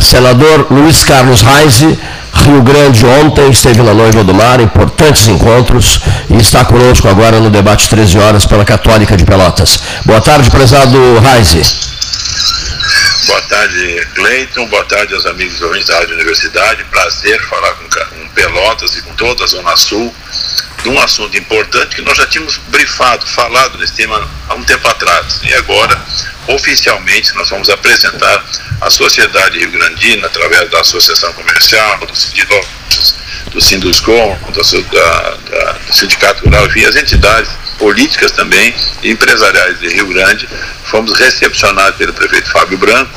senador Luiz Carlos Reise, Rio Grande ontem, esteve na Noiva do Mar, importantes encontros, e está conosco agora no debate 13 horas pela Católica de Pelotas. Boa tarde, prezado Reise. Boa tarde, Cleiton. Boa tarde aos amigos ouvintes da Universidade. Prazer falar com, com Pelotas e com toda a Zona Sul de um assunto importante que nós já tínhamos brifado, falado nesse tema há um tempo atrás. E agora, oficialmente, nós vamos apresentar a sociedade rio-grandina, através da Associação Comercial, do do Sinduscom, da, da, do Sindicato Rural, enfim, as entidades políticas também, empresariais de Rio Grande, fomos recepcionados pelo prefeito Fábio Branco,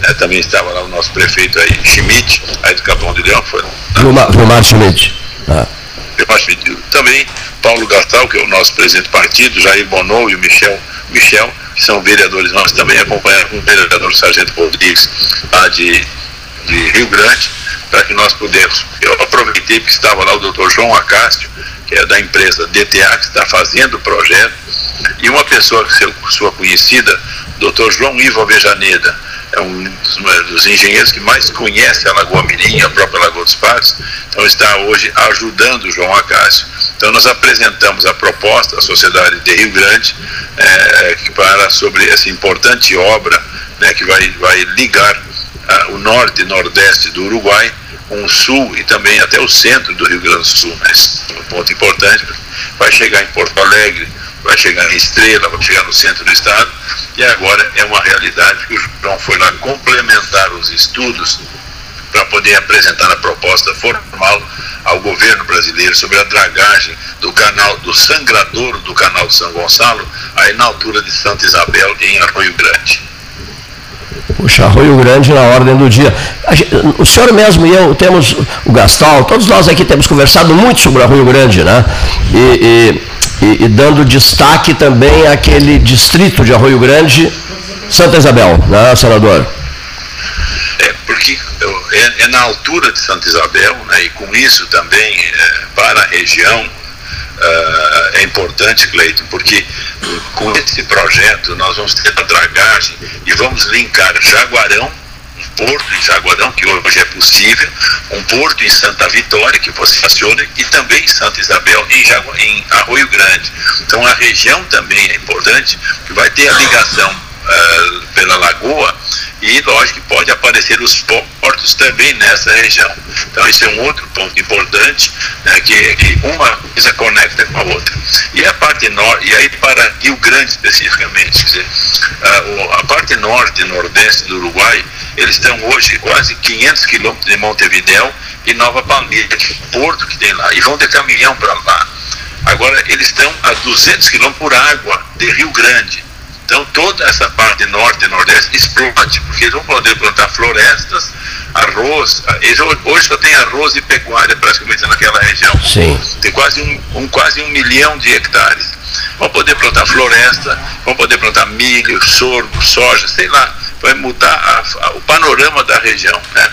né, também estava lá o nosso prefeito aí, Schmidt, aí do Capão de Leão, foi. Vilmar Schmidt. Ah. Também Paulo Gastal, que é o nosso presidente do partido, Jair Bonou e o Michel, Michel que são vereadores nós também acompanhamos o vereador Sargento Rodrigues, lá de, de Rio Grande, para que nós pudéssemos. Eu aproveitei que estava lá o doutor João Acácio, que é da empresa DTA, que está fazendo o projeto, e uma pessoa, sua conhecida, doutor João Ivo Avejaneda, é um dos, dos, engenheiros que mais conhece a Lagoa Mirim, a própria Lagoa dos Patos, então está hoje ajudando o João Acácio. Então nós apresentamos a proposta à sociedade de Rio Grande é, para sobre essa importante obra né, que vai, vai ligar uh, o norte e nordeste do Uruguai com o sul e também até o centro do Rio Grande do Sul. Né? É um ponto importante. Vai chegar em Porto Alegre, vai chegar em Estrela, vai chegar no centro do estado e agora é uma realidade que o João foi lá complementar os estudos para poder apresentar a proposta formal ao governo brasileiro sobre a dragagem do canal do sangradouro do canal de São Gonçalo, aí na altura de Santa Isabel, em Arroio Grande. Puxa, Arroio Grande na ordem do dia. O senhor mesmo e eu temos, o Gastal, todos nós aqui temos conversado muito sobre Arroio Grande, né? E, e, e, e dando destaque também àquele distrito de Arroio Grande, Santa Isabel, né, senador? É, porque é, é, na altura de Santa Isabel, né, e com isso também é, para a região uh, é importante, Cleiton, porque com esse projeto nós vamos ter a dragagem e vamos linkar Jaguarão, porto em Jaguarão, que hoje é possível, um porto em Santa Vitória, que você aciona, e também em Santa Isabel, em, Jagu em Arroio Grande. Então a região também é importante, que vai ter a ligação uh, pela lagoa e lógico que pode aparecer os portos também nessa região. Então esse é um outro ponto importante, né, que, que uma coisa conecta com a outra. E a parte norte, e aí para Rio Grande especificamente, quer dizer, a, a parte norte e nordeste do Uruguai, eles estão hoje quase 500 quilômetros de Montevidéu e Nova Palmira, que é o porto que tem lá, e vão de caminhão para lá. Agora, eles estão a 200 quilômetros por água de Rio Grande. Então toda essa parte norte e nordeste explode, porque eles vão poder plantar florestas, arroz. Eles hoje só tem arroz e pecuária praticamente naquela região. Sim. Tem quase um, um, quase um milhão de hectares. Vão poder plantar floresta, vão poder plantar milho, sorgo, soja, sei lá. Vai mudar a, a, o panorama da região. Né?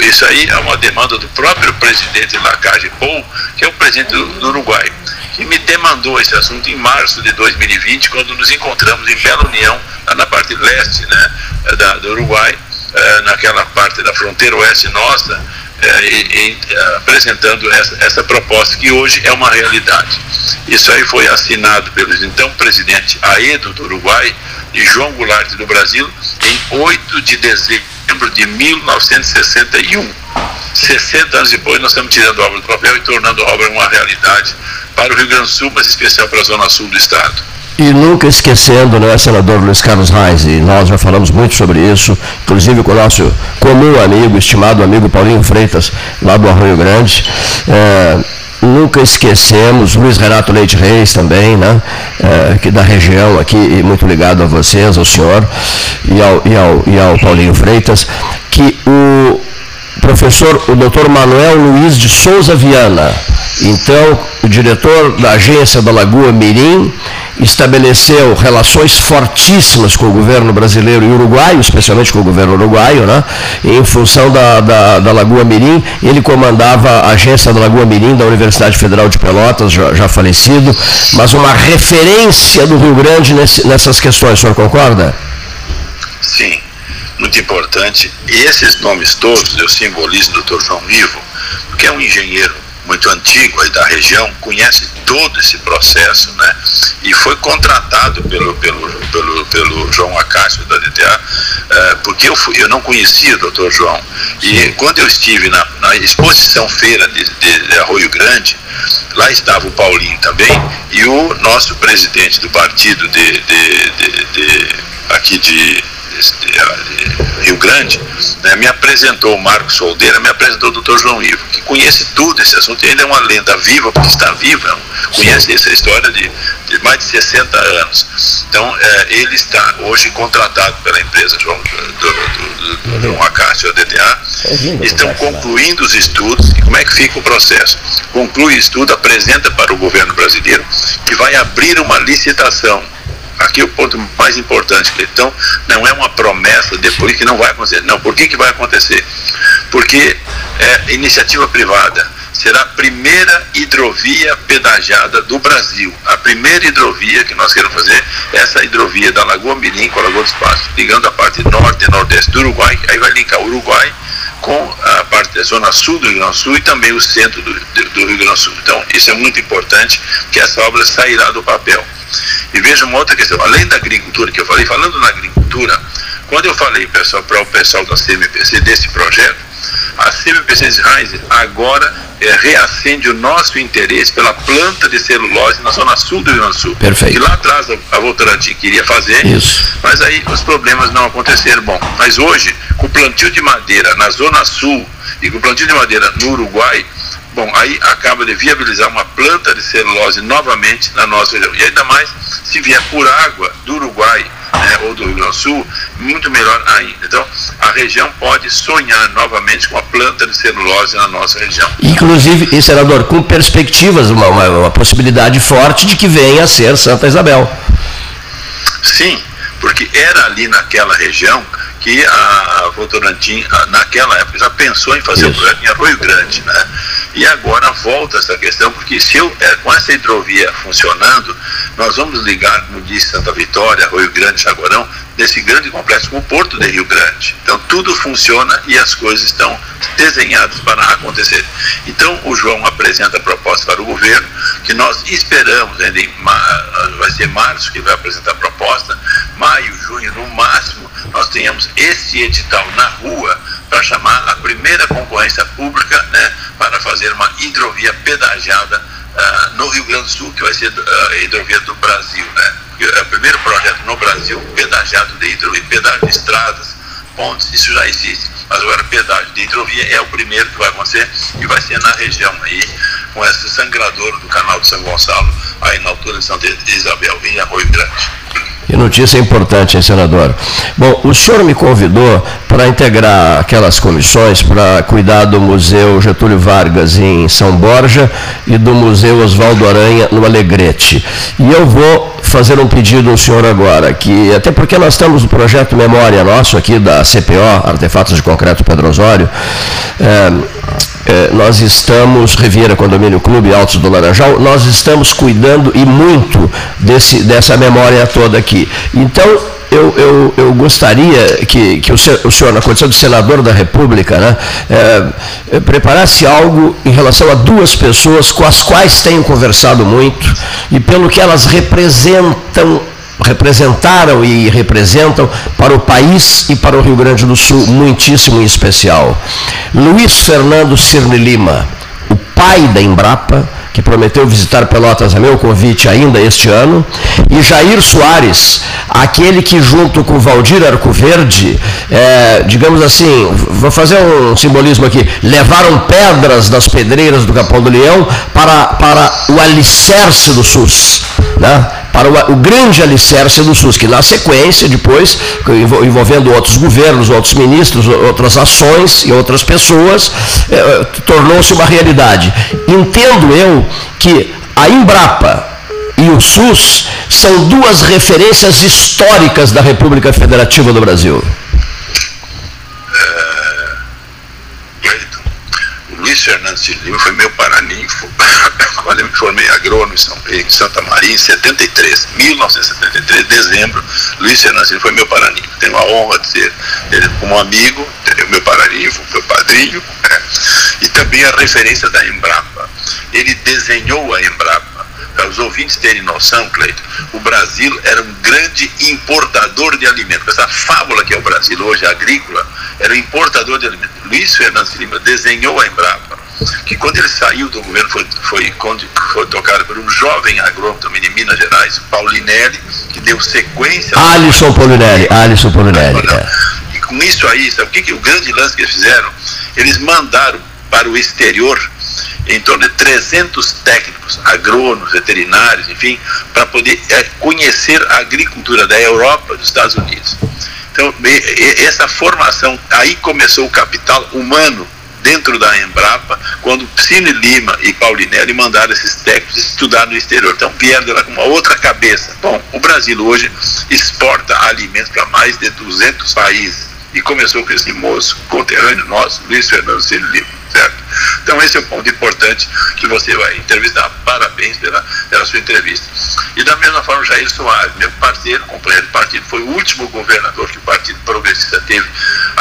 Isso aí é uma demanda do próprio presidente Lacage Pou, que é o presidente do, do Uruguai que me demandou esse assunto em março de 2020, quando nos encontramos em Bela União, na parte leste né, da, do Uruguai, eh, naquela parte da fronteira oeste nossa, eh, e, e, apresentando essa, essa proposta, que hoje é uma realidade. Isso aí foi assinado pelo então presidente Aedo do Uruguai e João Goulart do Brasil em 8 de dezembro de 1961. 60 anos depois, nós estamos tirando a obra do papel e tornando a obra uma realidade para o Rio Grande do Sul, mas em especial para a zona sul do estado. E nunca esquecendo, né, senador Luiz Carlos Reis, e nós já falamos muito sobre isso, inclusive com o nosso comum amigo, estimado amigo Paulinho Freitas, lá do Arroio Grande. É, nunca esquecemos, Luiz Renato Leite Reis também, né, é, que da região aqui, e muito ligado a vocês, ao senhor e ao, e ao, e ao Paulinho Freitas, que o professor, o doutor Manuel Luiz de Souza Viana, então, o diretor da agência da Lagoa Mirim estabeleceu relações fortíssimas com o governo brasileiro e uruguaio, especialmente com o governo uruguaio, né? em função da, da, da Lagoa Mirim. Ele comandava a agência da Lagoa Mirim da Universidade Federal de Pelotas, já, já falecido, mas uma referência do Rio Grande nesse, nessas questões. O senhor concorda? Sim. muito importante. E esses nomes todos eu simbolizo o Dr. João Ivo, que é um engenheiro muito antigo aí da região, conhece todo esse processo, né? E foi contratado pelo, pelo, pelo, pelo João Acácio da DTA, uh, porque eu, fui, eu não conhecia o doutor João. E quando eu estive na, na exposição feira de, de, de Arroio Grande, lá estava o Paulinho também, e o nosso presidente do partido de, de, de, de aqui de Rio Grande, né, me apresentou o Marcos Soldeira, me apresentou o doutor João Ivo, que conhece tudo esse assunto, e ainda é uma lenda viva, porque está viva, conhece essa história de, de mais de 60 anos. Então, é, ele está hoje contratado pela empresa João, do, do, do, João Acácio, a DTA, estão concluindo os estudos, e como é que fica o processo? Conclui o estudo, apresenta para o governo brasileiro, que vai abrir uma licitação Aqui o ponto mais importante. Então, não é uma promessa depois que não vai acontecer. Não, por que, que vai acontecer? Porque é iniciativa privada. Será a primeira hidrovia pedagiada do Brasil. A primeira hidrovia que nós queremos fazer é essa hidrovia da Lagoa Mirim com a Lagoa do Espaço, ligando a parte norte e nordeste do Uruguai, aí vai linkar o Uruguai com a parte da zona sul do Rio Grande do Sul e também o centro do, do, Rio Grande do Sul. Então, isso é muito importante, que essa obra sairá do papel. E veja uma outra questão, além da agricultura que eu falei, falando na agricultura, quando eu falei pessoal, para o pessoal da CMPC desse projeto, a CMPC Israel agora é, reacende o nosso interesse pela planta de celulose na zona sul do Rio Grande do Sul. Perfeito. E lá atrás a, a Votorantim queria fazer, Isso. mas aí os problemas não aconteceram. Bom, mas hoje, com o plantio de madeira na zona sul e com o plantio de madeira no Uruguai, Bom, aí acaba de viabilizar uma planta de celulose novamente na nossa região. E ainda mais se vier por água do Uruguai né, ou do Rio Grande do Sul, muito melhor ainda. Então, a região pode sonhar novamente com a planta de celulose na nossa região. Inclusive, senador, com perspectivas, uma, uma, uma possibilidade forte de que venha a ser Santa Isabel. Sim, porque era ali naquela região que a Votorantim, naquela época, já pensou em fazer o projeto em Arroio Grande, né? E agora volta essa questão, porque se eu, é, com essa hidrovia funcionando, nós vamos ligar, como disse Santa Vitória, Rio Grande, Jaguarão, desse grande complexo com o Porto de Rio Grande. Então tudo funciona e as coisas estão desenhadas para acontecer. Então o João apresenta a proposta para o governo, que nós esperamos, ainda em, vai ser março que vai apresentar a proposta, maio, junho, no máximo, nós tenhamos esse edital na rua para chamar a primeira concorrência pública né, para fazer uma hidrovia pedagiada uh, no Rio Grande do Sul, que vai ser uh, a hidrovia do Brasil. Né? É o primeiro projeto no Brasil pedagiado de hidrovia, pedágio de estradas, pontes, isso já existe. Mas agora pedágio de hidrovia é o primeiro que vai acontecer e vai ser na região aí, com esse sangradouro do canal de São Gonçalo, aí na altura de Santa Isabel, em Arroio Grande. Que notícia importante, hein, senador? Bom, o senhor me convidou para integrar aquelas comissões para cuidar do Museu Getúlio Vargas em São Borja e do Museu Oswaldo Aranha no Alegrete. E eu vou fazer um pedido ao senhor agora, que até porque nós temos o projeto Memória nosso aqui da CPO, Artefatos de Concreto Pedro Osório, é, é, nós estamos, Riviera Condomínio Clube Altos do Laranjal, nós estamos cuidando e muito desse, dessa memória toda aqui. Então, eu, eu, eu gostaria que, que o, senhor, o senhor, na condição de senador da República, né, é, preparasse algo em relação a duas pessoas com as quais tenho conversado muito e pelo que elas representam representaram e representam para o país e para o Rio Grande do Sul, muitíssimo em especial. Luiz Fernando Cirne Lima, o pai da Embrapa, que prometeu visitar Pelotas a meu convite ainda este ano, e Jair Soares, aquele que junto com Valdir Arcoverde, é, digamos assim, vou fazer um simbolismo aqui, levaram pedras das pedreiras do Capão do Leão para, para o alicerce do SUS. Né? Para o, grande alicerce do SUS, que na sequência, depois, envolvendo outros governos, outros ministros, outras ações e outras pessoas, eh, tornou-se uma realidade. Entendo eu que a Embrapa e o SUS são duas referências históricas da República Federativa do Brasil. É, Luiz Fernando Silva foi meu paraninfo eu me formei agrônomo em, São, em Santa Maria em 73, 1973, dezembro. Luiz Fernando Silva foi meu paraninfo. Tenho a honra de ser ele como amigo, meu paraninfo, meu padrinho, né? e também a referência da Embrapa. Ele desenhou a Embrapa para os ouvintes terem noção, Cleito, o Brasil era um grande importador de alimentos. Essa fábula que é o Brasil hoje, agrícola, era um importador de alimentos. Luiz Fernando Lima desenhou a Embrapa, saiu do governo foi, foi, foi tocado por um jovem agrônomo também de Minas Gerais, Paulinelli, que deu sequência... Alisson Paulinelli, Alisson Paulinelli. É. E com isso aí, sabe o que, que o grande lance que eles fizeram? Eles mandaram para o exterior em torno de 300 técnicos, agrônomos, veterinários, enfim, para poder é, conhecer a agricultura da Europa dos Estados Unidos. Então, essa formação, aí começou o capital humano dentro da Embrapa, quando Cine Lima e Paulinelli mandaram esses técnicos estudar no exterior. Então vieram lá com uma outra cabeça. Bom, o Brasil hoje exporta alimentos para mais de 200 países. E começou com esse moço conterrâneo nosso, Luiz Fernando Cine Lima certo? Então esse é o ponto importante que você vai entrevistar. Parabéns pela, pela sua entrevista. E da mesma forma, Jair Soares, meu parceiro, companheiro do partido, foi o último governador que o Partido Progressista teve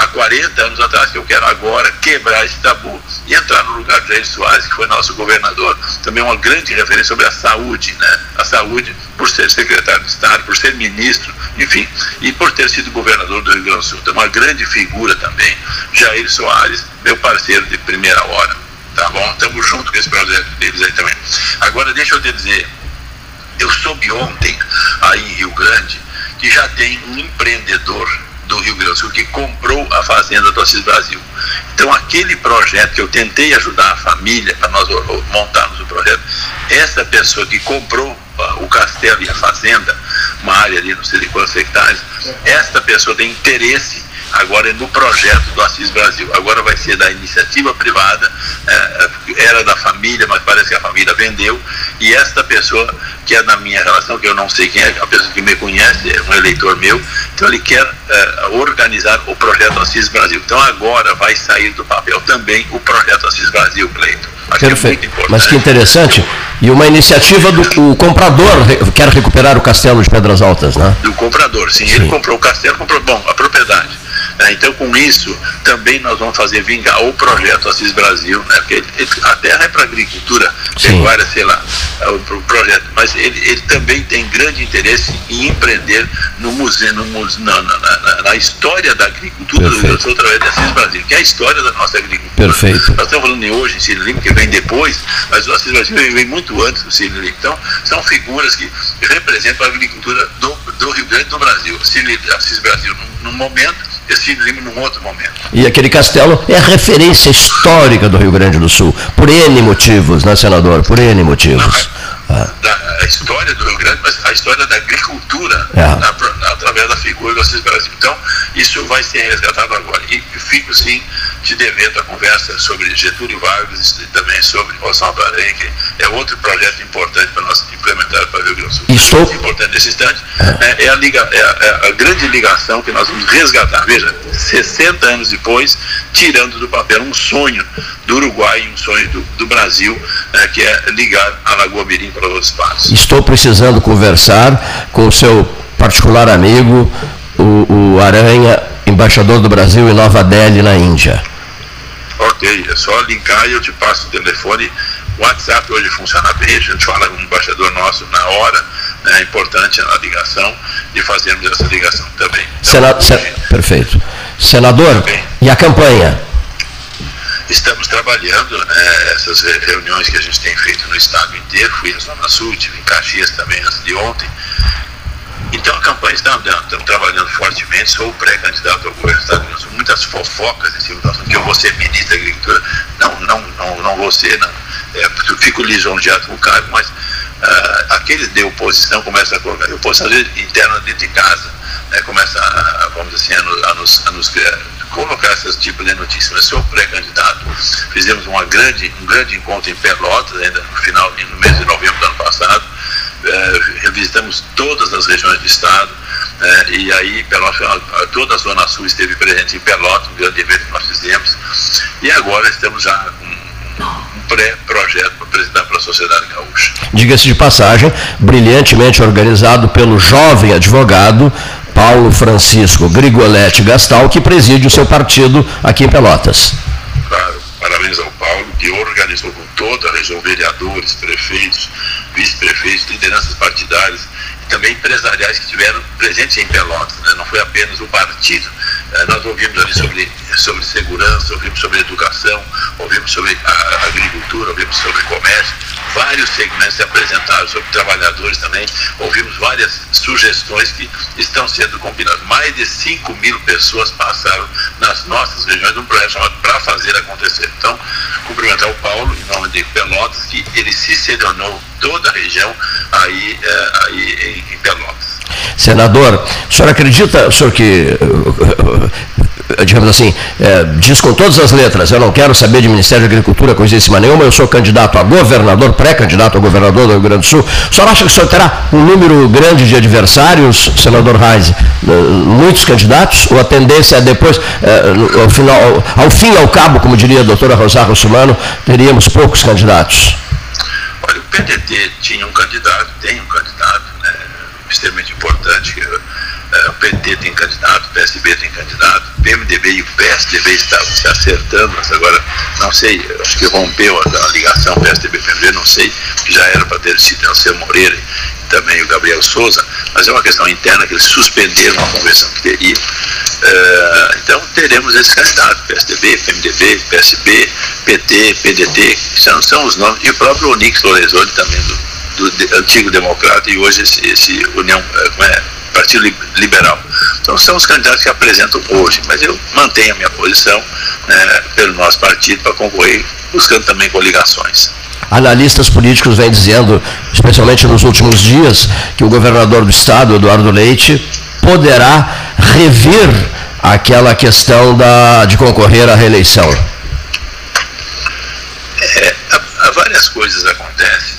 há 40 anos atrás, que eu quero agora quebrar esse tabu e entrar no lugar de Jair Soares, que foi nosso governador. Também uma grande referência sobre a saúde, né? A saúde, por ser secretário de Estado, por ser ministro, enfim, e por ter sido governador do Rio Grande do Sul. Então, uma grande figura também, Jair Soares, meu parceiro de primeira hora. Tá bom? Estamos juntos com esse projeto deles aí também. Agora, deixa eu te dizer, eu soube ontem, aí em Rio Grande, que já tem um empreendedor do Rio Grande do Sul que comprou a fazenda do Assis Brasil. Então, aquele projeto que eu tentei ajudar a família para nós montarmos o projeto, essa pessoa que comprou uh, o castelo e a fazenda, uma área ali, não sei de quantos hectares, esta pessoa tem interesse agora no projeto do Assis Brasil. Agora vai ser da iniciativa privada, é, era da família, mas parece que a família vendeu, e esta pessoa, que é na minha relação, que eu não sei quem é, a pessoa que me conhece, é um eleitor meu, então ele quer é, organizar o projeto Assis Brasil. Então agora vai sair do papel também o projeto Assis Brasil, Cleito. Acho Perfeito. É Mas que interessante. E uma iniciativa do comprador quer recuperar o castelo de Pedras Altas, né? Do comprador, sim. sim. Ele comprou o castelo, comprou, bom, a propriedade. É, então, com isso, também nós vamos fazer vingar o projeto Assis Brasil, né? porque ele, a terra é para agricultura, pecuária, sei lá, é o, o, projeto, mas ele, ele também tem grande interesse em empreender no museu, no museu na, na, na, na, história da agricultura Perfeito. do Rio Sul através de Assis Brasil, que é a história da nossa agricultura. Perfeito. Nós estamos falando de hoje em Ciro Lima, que vem depois, mas o Assis Brasil vem muito antes do Ciro Lima. Então, são figuras que representam a agricultura do, do Rio Grande do Brasil. Assis Brasil, num, num momento, esse num outro momento. E aquele castelo é a referência histórica do Rio Grande do Sul, por N motivos, né, senador? Por N motivos. Não, a, da, história do Rio Grande, mas a história da agricultura é. na, na, através da figura do Assis Brasil. Então, isso vai ser resgatado agora. E fico, sim, te devendo a conversa sobre Getúlio Vargas e também sobre Oswaldo Aranha, que é outro projeto importante para nós implementar para o Rio Grande do Sul. Estou... O importante nesse instante é, é, a liga, é, a, é, a, grande ligação que nós vamos resgatar. Veja, 60 anos depois, tirando do papel um sonho do Uruguai e um sonho do, do Brasil, é, que é ligar a Lagoa Mirim para os espaços. Estou precisando conversar com o seu particular amigo, o, o Aranha, embaixador do Brasil em Nova Delhi, na Índia. Ok, é só linkar e eu te passo o telefone. O WhatsApp hoje funciona bem, a gente fala com o embaixador nosso na hora, né, é importante a ligação e fazemos essa ligação também. Então, Sena... Perfeito. Senador, e a campanha? Estamos trabalhando né, essas reuniões que a gente tem feito no estado inteiro, fui na Zona Sul, tive em Caxias também antes de ontem, então a campanha está andando, estamos trabalhando fortemente, sou pré-candidato ao governo do Estado muitas fofocas em cima do assunto, que eu vou ser ministro da Agricultura. Não, não, não, não vou ser, não. É, eu fico lisonjeado com o cargo, mas uh, aqueles de oposição começam a colocar, oposição interna dentro de casa, né, começa, a, vamos dizer assim, a, a nos, a nos colocar esses tipos de notícias. Mas sou pré-candidato, fizemos uma grande, um grande encontro em Pelotas, ainda no final, no mês de novembro do ano passado, é, revisitamos todas as regiões do estado, é, e aí Pelotas, toda a Zona Sul esteve presente em Pelotas, um grande evento que nós fizemos, e agora estamos já com pré-projeto para apresentar para a sociedade gaúcha. Diga-se de passagem, brilhantemente organizado pelo jovem advogado Paulo Francisco Grigoletti Gastal, que preside o seu partido aqui em Pelotas. Claro, parabéns ao Paulo, que organizou com toda a região vereadores, prefeitos, vice-prefeitos, lideranças partidárias e também empresariais que estiveram presentes em Pelotas. Né? Não foi apenas o partido. Eh, nós ouvimos ali sobre, sobre segurança, ouvimos sobre educação, ouvimos sobre a agricultura, ouvimos sobre comércio vários segmentos se apresentaram sobre trabalhadores também. Ouvimos várias sugestões que estão sendo combinadas. Mais de 5 mil pessoas passaram nas nossas regiões num projeto chamado Para Fazer Acontecer. Então, cumprimentar o Paulo, em nome de Pelotas, que ele se selecionou toda a região aí, é, aí em, em Pelotas. Senador, o senhor acredita, o senhor que digamos assim, é, diz com todas as letras, eu não quero saber de Ministério da Agricultura, coisíssima nenhuma, eu sou candidato a governador, pré-candidato a governador do Rio Grande do Sul. O senhor acha que o senhor terá um número grande de adversários, senador Reis? Muitos candidatos? Ou a tendência é depois, é, ao, final, ao fim e ao cabo, como diria a doutora Rosário Sumano, teríamos poucos candidatos? Olha, o PDT tinha um candidato, tem um candidato, né, extremamente importante, é, o PT tem candidato, o PSB tem candidato, o PMDB e o PSDB estavam se acertando, mas agora não sei, acho que rompeu a, a ligação PSDB-PMDB, não sei, que já era para ter sido Nelson Moreira e também o Gabriel Souza, mas é uma questão interna que eles suspenderam a convenção que teria. Uh, então teremos esses candidatos, PSDB, PMDB, PSB, PT, PDT, são, são os nomes, e o próprio Onix Lorenzoni também do, do antigo democrata e hoje esse, esse União, eh, como é, Partido Liberal. Então são os candidatos que apresentam hoje, mas eu mantenho a minha posição né, pelo nosso partido para concorrer, buscando também coligações. Analistas políticos vêm dizendo, especialmente nos últimos dias, que o governador do estado, Eduardo Leite, poderá revir aquela questão da, de concorrer à reeleição. É, há, há várias coisas acontecem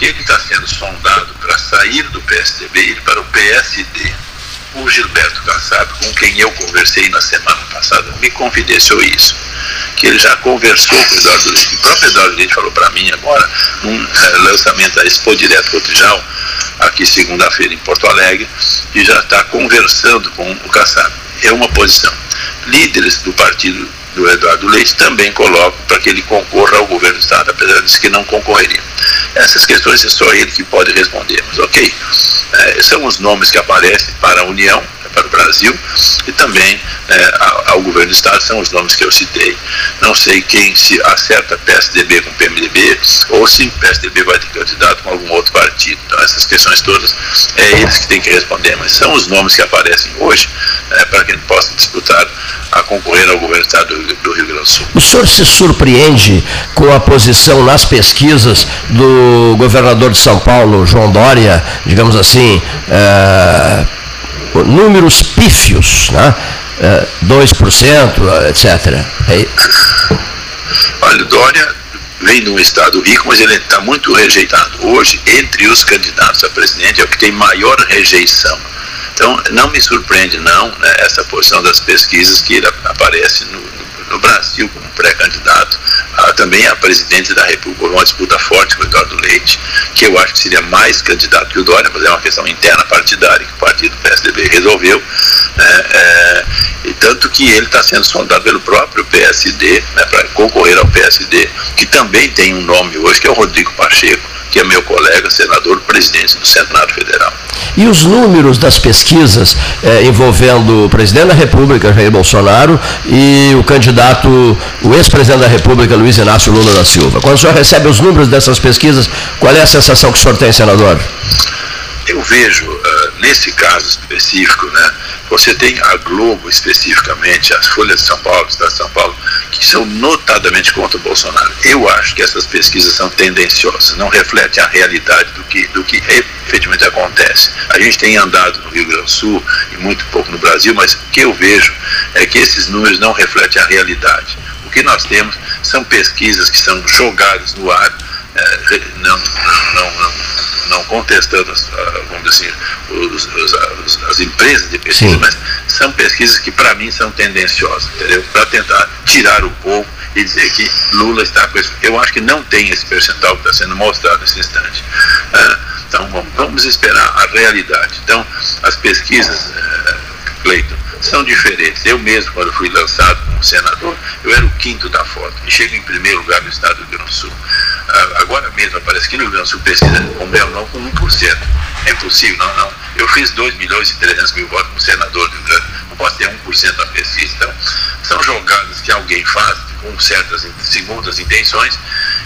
ele está sendo sondado para sair do PSDB e ir para o PSD. O Gilberto Kassab, com quem eu conversei na semana passada, me confidenciou isso. Que ele já conversou com o Eduardo Leite. O próprio Eduardo Leite falou para mim agora, num é, lançamento da Expo Direto Cotrijal, aqui segunda-feira em Porto Alegre, e já está conversando com o Kassab. É uma posição. Líderes do partido do Eduardo Leite também colocam para que ele concorra ao governo do Estado, apesar de que não concorreria. Essas questões é só ele que pode responder, mas ok. É, são os nomes que aparecem para a União, para o Brasil e também é, ao governo do Estado são os nomes que eu citei. Não sei quem se acerta PSDB com PMDB ou se PSDB vai ter candidato com algum outro partido. Então essas questões todas é eles que têm que responder, mas são os nomes que aparecem hoje é, para que ele possa disputar a concorrer ao governo do Estado do Rio Grande do Sul. O senhor se surpreende com a posição nas pesquisas do governador de São Paulo, João Dória, digamos assim, é, números pífios, né? É, 2%, etc. É... Olha, Dória vem de um estado rico, mas ele está muito rejeitado. Hoje, entre os candidatos a presidente, é o que tem maior rejeição. Então, não me surpreende, não, né, essa posição das pesquisas que ele aparece no, no Brasil como pré-candidato também a presidente da República, uma disputa forte com o Eduardo Leite, que eu acho que seria mais candidato que o Dória, mas é uma questão interna partidária que o partido PSDB resolveu, né, é, e tanto que ele está sendo sondado pelo próprio PSD, né, para concorrer ao PSD, que também tem um nome hoje, que é o Rodrigo Pacheco, que é meu colega, senador, presidente do Senado Federal. E os números das pesquisas eh, envolvendo o presidente da República, Jair Bolsonaro, e o candidato, o ex-presidente da República, Luiz Inácio Lula da Silva. Quando o senhor recebe os números dessas pesquisas, qual é a sensação que o senhor tem, senador? Eu vejo, uh, nesse caso específico, né, você tem a Globo especificamente, as Folhas de São Paulo, Estado de São Paulo, que são notadamente contra o Bolsonaro. Eu acho que essas pesquisas são tendenciosas, não refletem a realidade do que, do que efetivamente acontece. A gente tem andado no Rio Grande do Sul e muito pouco no Brasil, mas o que eu vejo é que esses números não refletem a realidade. O que nós temos são pesquisas que são jogadas no ar, é, não, não, não, não, contestando, as, ah, vamos dizer assim, os, os, as empresas de pesquisa, Sim. mas são pesquisas que para mim são tendenciosas, entendeu? Para tentar tirar o povo e dizer que Lula está com esse. Eu acho que não tem esse percentual que está sendo mostrado nesse instante. Ah, então vamos, vamos, esperar a realidade. Então, as pesquisas, uh, Cleiton, são diferentes. Eu mesmo, quando fui lançado como senador, eu era o quinto da foto e chego em primeiro lugar no estado do Rio Grande do Sul. Agora mesmo aparece que no Rio Grande do Sul pesquisa o meu não com 1%. É impossível, não, não. Eu fiz 2 milhões e 300 mil votos como senador do Rio Grande. Não posso ter 1% da pesquisa. Então, são jogadas que alguém faz com certas segundas intenções,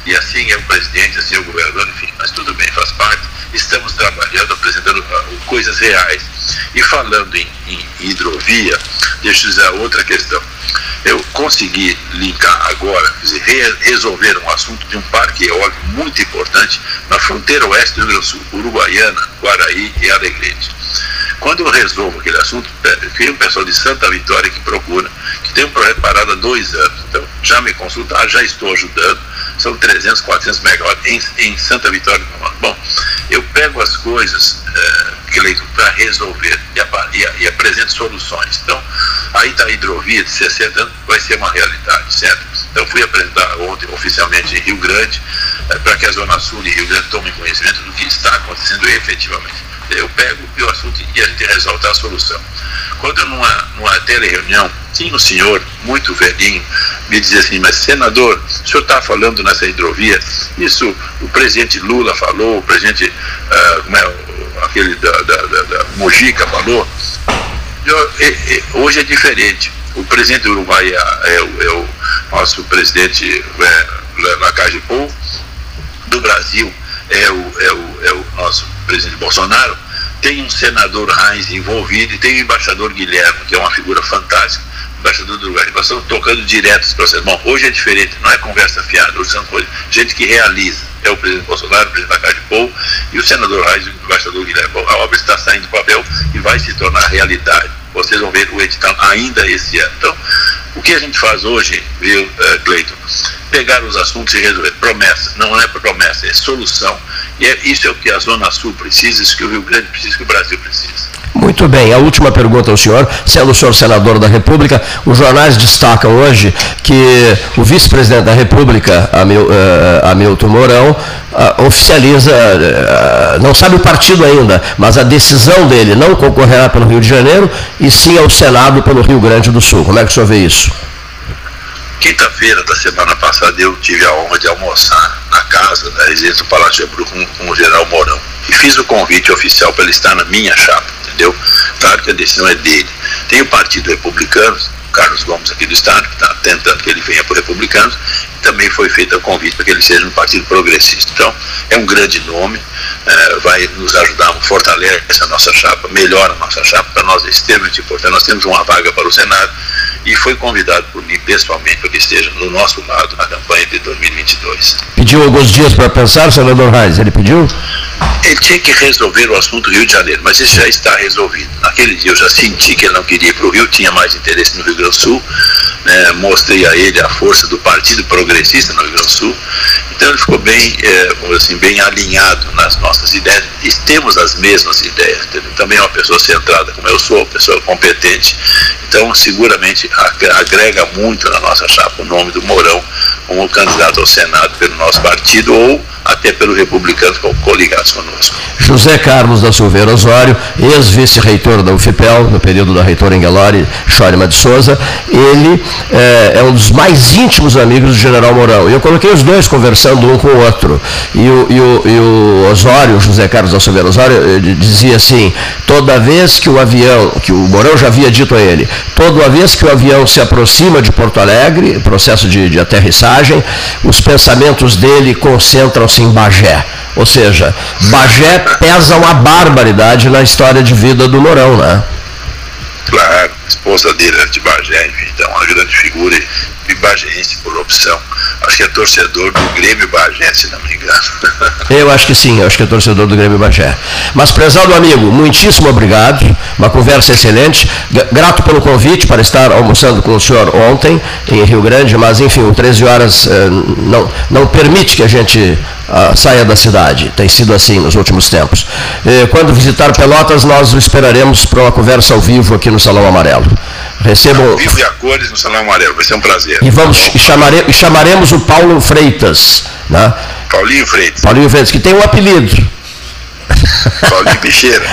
e assim é o presidente, assim é o governador, enfim, mas tudo bem, faz parte. Estamos trabalhando, apresentando uh, coisas reais. E falando em, em hidrovia, deixa eu dizer outra questão. Eu consegui linkar agora, dizer, re resolver um assunto de um parque eólico muito importante na fronteira oeste do Rio Grande do Sul, Uruguaiana, Guaraí e Alegrete. Quando eu resolvo aquele assunto, tem um pessoal de Santa Vitória que procura, que tem um projeto parado há dois anos. Então, já me consultaram, já estou ajudando. São 300, 400 megawatts em, em Santa Vitória. Bom, eu pego as coisas é, para resolver e, e, e, apresento soluções. Então, aí está a hidrovia de 60 anos, vai ser uma realidade, certo? Então, fui apresentar ontem oficialmente em Rio Grande, é, para que a Zona Sul e Rio Grande tomem conhecimento do que está acontecendo efetivamente eu pego o assunto e a gente resolve a solução. Quando numa, numa tele-reunião, tinha um senhor muito velhinho, me dizia assim, mas senador, o senhor está falando nessa hidrovia, isso o presidente Lula falou, o presidente, uh, como é, aquele da, da, da, da Mojica falou, eu, hoje é diferente. O presidente do Uruguai é, é, é o nosso presidente é, Lacagepou, do Brasil é o, é, o, é o nosso presidente Bolsonaro, tem um senador Reins envolvido e tem o embaixador Guilherme, que é uma figura fantástica, embaixador do Uruguai. Nós estamos tocando direto esse processo. Bom, hoje é diferente, não é conversa fiada, hoje são coisas, gente que realiza. É o presidente Bolsonaro, o presidente da Casa de Pou e o senador Reis e o embaixador Guilherme. Bom, a obra está saindo do papel e vai se tornar realidade. Vocês vão ver o edital ainda esse ano. Então, o que a gente faz hoje, viu, uh, Cleiton? Pegar os assuntos e resolver. Promessa, não é promessa, é solução. E é, isso é o que a Zona Sul precisa, isso que o Rio Grande precisa, que o Brasil precisa. Muito bem, a última pergunta ao senhor, sendo o senhor senador da República, os jornais destacam hoje que o vice-presidente da República, eh, Hamilton Mourão, uh, oficializa, uh, não sabe o partido ainda, mas a decisão dele não concorrerá pelo Rio de Janeiro e sim ao Senado pelo Rio Grande do Sul. Como é que o senhor vê isso? Quinta-feira da semana passada eu tive a honra de almoçar na casa da residência do Palácio de com, com o general Mourão e fiz o convite oficial para ele estar na minha chapa, entendeu? Claro que a decisão é dele. Tem o Partido Republicano, Carlos Gomes aqui do Estado, que está tentando que ele venha para o Republicanos, também foi feito o convite para que ele seja um partido progressista. Então, é um grande nome, é, vai nos ajudar, fortalece a nossa chapa, melhora a nossa chapa, para nós é extremamente importante. Nós temos uma vaga para o Senado e foi convidado por mim pessoalmente para que esteja do nosso lado na campanha de 2022. Pediu alguns dias para pensar, senador Reis, ele pediu? Ele tinha que resolver o assunto Rio de Janeiro, mas isso já está resolvido. Naquele dia eu já senti que ele não queria ir para o Rio, tinha mais interesse no Rio Grande do Sul, né, mostrei a ele a força do Partido Progressista no Rio Grande do Sul, então ele ficou bem, é, assim, bem alinhado nas nossas ideias e temos as mesmas ideias. Entendeu? Também é uma pessoa centrada, como eu sou, uma pessoa competente, então seguramente agrega muito na nossa chapa o nome do Mourão como candidato ao Senado pelo nosso partido ou até pelos republicanos coligados conosco. José Carlos da Silveira Osório, ex-vice-reitor da UFPEL, no período da reitora Engelari Schorima de Souza, ele é, é, um dos mais íntimos amigos do general Mourão. E eu coloquei os dois conversando um com o outro. E o, e o, e o Osório, José Carlos Silveira Osório, dizia assim, toda vez que o avião, que o Mourão já havia dito a ele, toda vez que o avião se aproxima de Porto Alegre, processo de, de aterrissagem, os pensamentos dele concentram-se em Bagé. Ou seja, Bagé pesa uma barbaridade na história de vida do Mourão, né? Claro, esposa dele era de Bagé, então uma grande figura e bagense por opção. Acho que é torcedor do Grêmio Bagé, se não me engano. Eu acho que sim, acho que é torcedor do Grêmio Bagé. Mas, prezado amigo, muitíssimo obrigado, uma conversa excelente. Grato pelo convite para estar almoçando com o senhor ontem em Rio Grande, mas enfim, 13 horas eh, não, não permite que a gente ah, saia da cidade. Tem sido assim nos últimos tempos. Eh, quando visitar Pelotas, nós o esperaremos para uma conversa ao vivo aqui no Salão Amarelo. Recebam. Vivo e a cores no Salão Amarelo, vai ser um prazer. E, vamos, e, chamare, e chamaremos o Paulo Freitas. Né? Paulinho Freitas. Paulinho Freitas, que tem um apelido. Paulinho Bicheira.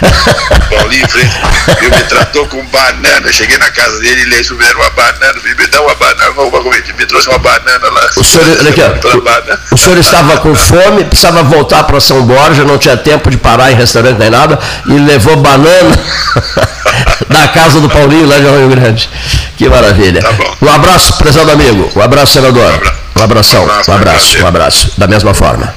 Paulinho Freitas. Ele me tratou com banana. Cheguei na casa dele e ele souberam uma banana. Me dá uma banana, uma me trouxe uma banana lá. O senhor, aqui, o, o, senhor estava com fome, precisava voltar para São Borja, não tinha tempo de parar em restaurante nem nada, e levou banana da casa do Paulinho lá de Rio Grande. Que maravilha. Tá um abraço, prezado amigo. Um abraço, senador. Um abração. Um abraço. Um abraço. Um abraço. Da mesma forma.